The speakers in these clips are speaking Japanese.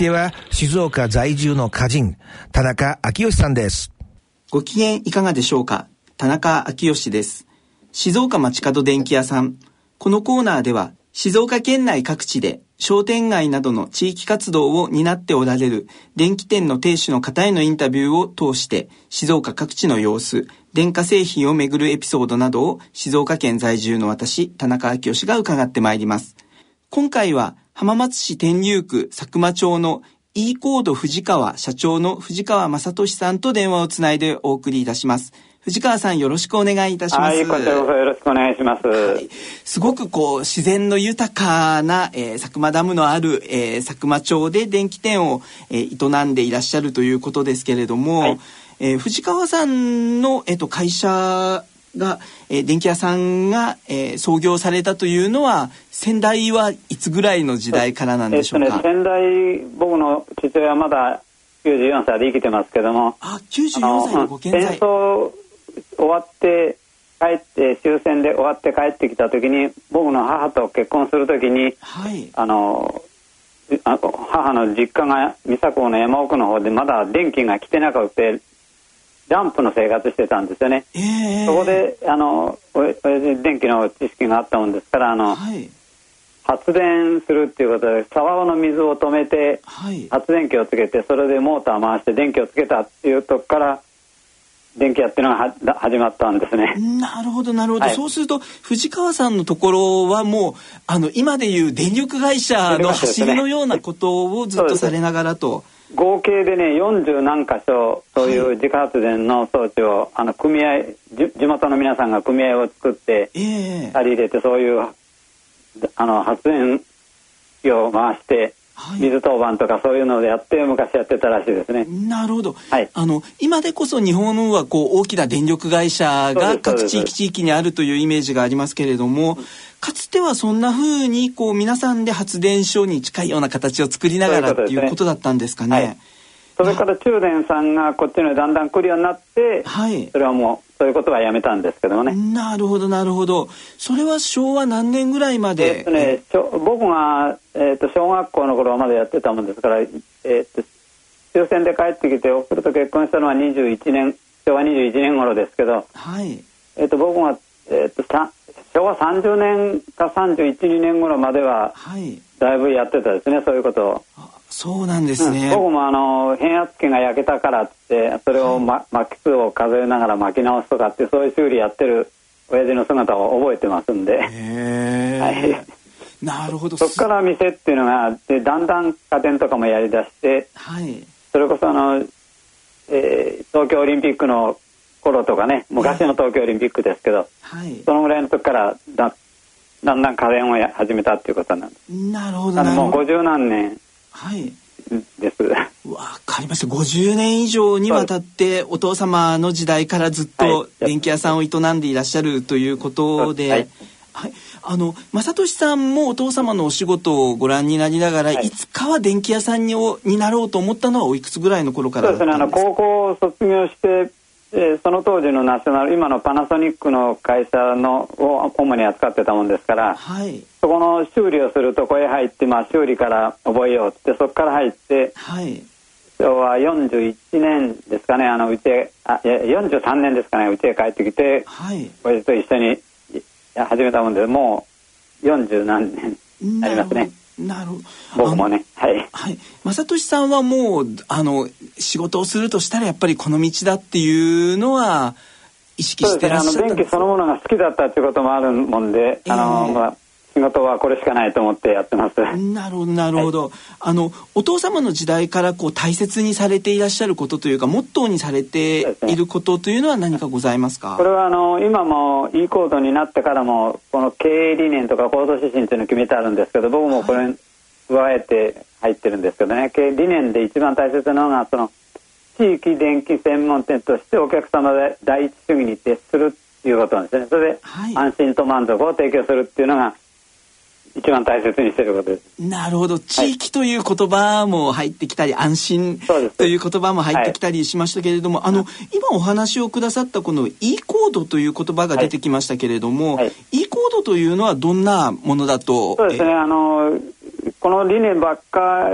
手は静岡在住の歌人田中昭義さんです。ご機嫌いかがでしょうか？田中昭義です。静岡町角電気屋さん。このコーナーでは静岡県内各地で商店街などの地域活動を担っておられる電気店の亭主の方へのインタビューを通して静岡各地の様子、電化製品をめぐるエピソードなどを静岡県在住の私、田中昭義が伺ってまいります。今回は浜松市天竜区佐久間町の e コード藤川社長の藤川正俊さんと電話をつないでお送りいたします。藤川さんよろしくお願いいたします。はい、こちらこそよろしくお願いします。はい、すごくこう自然の豊かな、えー、佐久間ダムのある、えー、佐久間町で電気店を、えー、営んでいらっしゃるということですけれども、はい、えー、藤川さんのえっ、ー、と会社が、えー、電気屋さんが、えー、創業されたというのは先代はいつぐらいの時代からなんでしょうか？えっとね、先代僕の父親はまだ94歳で生きてますけども、あ、94歳のご健在。戦争終わって帰って終戦で終わって帰ってきた時に僕の母と結婚する時に、はい、あの母の実家が三佐港の山奥の方でまだ電気が来てなくてランプの生活してたんですよね、えー、そこであの電気の知識があったもんですからあの、はい、発電するっていうことで沢の水を止めて、発電機をつけてそれでモーター回して電気をつけたっていうとこから電気屋ってのが始まったんですね。なるほどなるほど、はい、そうすると藤川さんのところはもうあの今でいう電力会社の走りのようなことをずっとされながらと。合計でね40何箇所そうい。う自家発電の装置を、はい、あの組合地元の皆さんが組合を作って借り入れてそういうあの発電機を回して水当番とかそういうのでやって昔やってたらしいですね。なるほど。はい、あの今でこそ日本はこう大きな電力会社が各地域地域にあるというイメージがありますけれども、かつてはそんな風にこう皆さんで発電所に近いような形を作りながらっていうことだったんですかね。それから中電さんがこっちのだんだん来るようになって、はい、それはもうそういうことはやめたんですけどね。なるほどなるほど。それは昭和何年ぐらいまで？えっとね、僕がえっ、ー、と小学校の頃までやってたもんですから、えっ、ー、と終戦で帰ってきて送ると結婚したのは21年昭和21年頃ですけど、はい。えっ、と僕がえっ、と昭和30年か312年頃までは、はい、だいぶやってたですねそういうことを。そうなんですね、うん、僕もあの変圧器が焼けたからってそれを、ま、巻き数を数えながら巻き直すとかってそういう修理やってる親父の姿を覚えてますんで、はい、なるほど。そこから店っていうのがでだんだん家電とかもやりだして、はい、それこそあの、えー、東京オリンピックの頃とかね昔の東京オリンピックですけど、はい、そのぐらいの時からだだんだん家電をや始めたっていうことなんです。なるほどもう50何年はい。です。わかりました。50年以上にわたってお父様の時代からずっと電気屋さんを営んでいらっしゃるということで、はい、はい、あの正俊さんもお父様のお仕事をご覧になりながら、はい、いつかは電気屋さんにになろうと思ったのはおいくつぐらいの頃からそうですね。あの高校を卒業してえー、その当時のナショナル今のパナソニックの会社のを主に扱ってたもんですから、はい、そこの修理をするとこへ入って、まあ、修理から覚えようってそこから入って、はい、昭和41年ですかねあのうちへあいや43年ですかねうちへ帰ってきて、はい、親父と一緒に始めたもんでもう40何年ありますね。なる。僕もねはい、はい、正俊さんはもうあの仕事をするとしたらやっぱりこの道だっていうのは意識してらっしゃったんです、ね、あの電気そのものが好きだったっていうこともあるもんで、えー、あのまあ仕事はこれしかないと思ってやってます。なるほどなるほど。はい、あのお父様の時代からこう大切にされていらっしゃることというかモットーにされていることというのは何かございますか？これはあの今も e コードになってからもこの経営理念とか行動指針というのを決めてあるんですけど僕もこれ、はい、加えて入ってるんですけどね。理念で一番大切なのがその地域電気専門店としてお客様で第一主義に徹するっていうことなんですね。それで安心と満足を提供するっていうのが一番大切にしていることです。なるほど。地域という言葉も入ってきたり、はい、安心という言葉も入ってきたりしましたけれども、はい、あの、今お話をくださったこの e コードという言葉が出てきましたけれども、はい、e コードというのはどんなものだと？そうですね。あの、この理念ばっか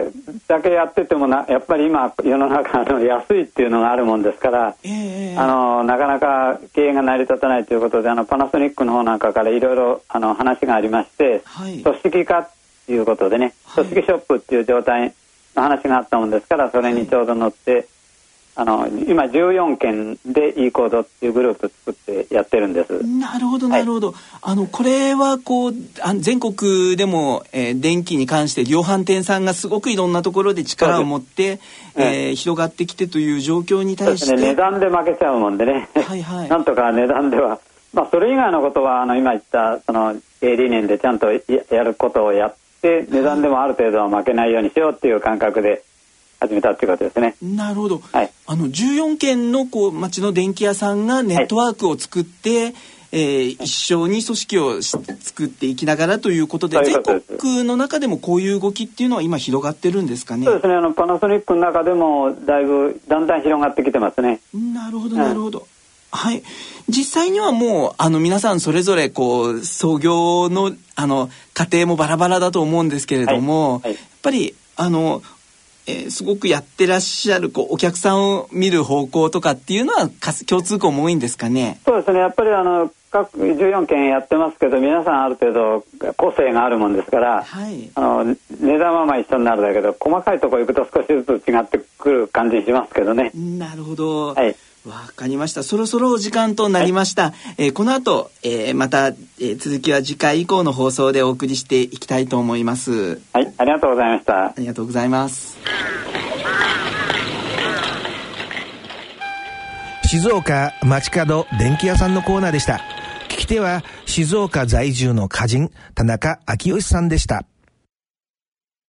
だけやっててもなやっぱり今世の中の安いっていうのがあるもんですから、えー、あのなかなか経営が成り立たないということであのパナソニックの方なんかからいろいろ話がありまして、はい、組織化ということでね、組織ショップっていう状態の話があったもんですからそれにちょうど乗って、あの今14件で e コードっていうグループ作ってやってるんです。なるほどなるほど、はい、あのこれはこうあ全国でも、えー、電気に関して量販店さんがすごくいろんなところで力を持って、えー、広がってきてという状況に対して、ね、値段で負けちゃうもんでね、はいはい、なんとか値段では。まあそれ以外のことはあの今言ったその経営理念でちゃんとやることをやって値段でもある程度は負けないようにしようっていう感覚で始めたっていうことですね。なるほど。はい、あの14軒のこう町の電気屋さんがネットワークを作って、はい、えー、一緒に組織を作っていきながらということで全国の中でもこういう動きっていうのは今広がってるんですかね？そうですね。あのパナソニックの中でもだいぶだんだん広がってきてますね。なるほどなるほど。うんはい。実際にはもう、あの、皆さんそれぞれ、こう、創業の、あの、家庭もバラバラだと思うんですけれども、はいはい、やっぱり、あの、えー、すごくやってらっしゃるこうお客さんを見る方向とかっていうのは共通項も多いんですかね？そうですね。やっぱりあの各14件やってますけど皆さんある程度個性があるもんですから、はい、あの値段はまあ一緒になるだけど細かいところ行くと少しずつ違ってくる感じしますけどね。なるほど、はいわかりました。そろそろお時間となりました。はい、えー、この後、えー、また、えー、続きは次回以降の放送でお送りしていきたいと思います。はい、ありがとうございました。ありがとうございます。静岡町角電気屋さんのコーナーでした。聞き手は静岡在住の歌人、田中昭義さんでした。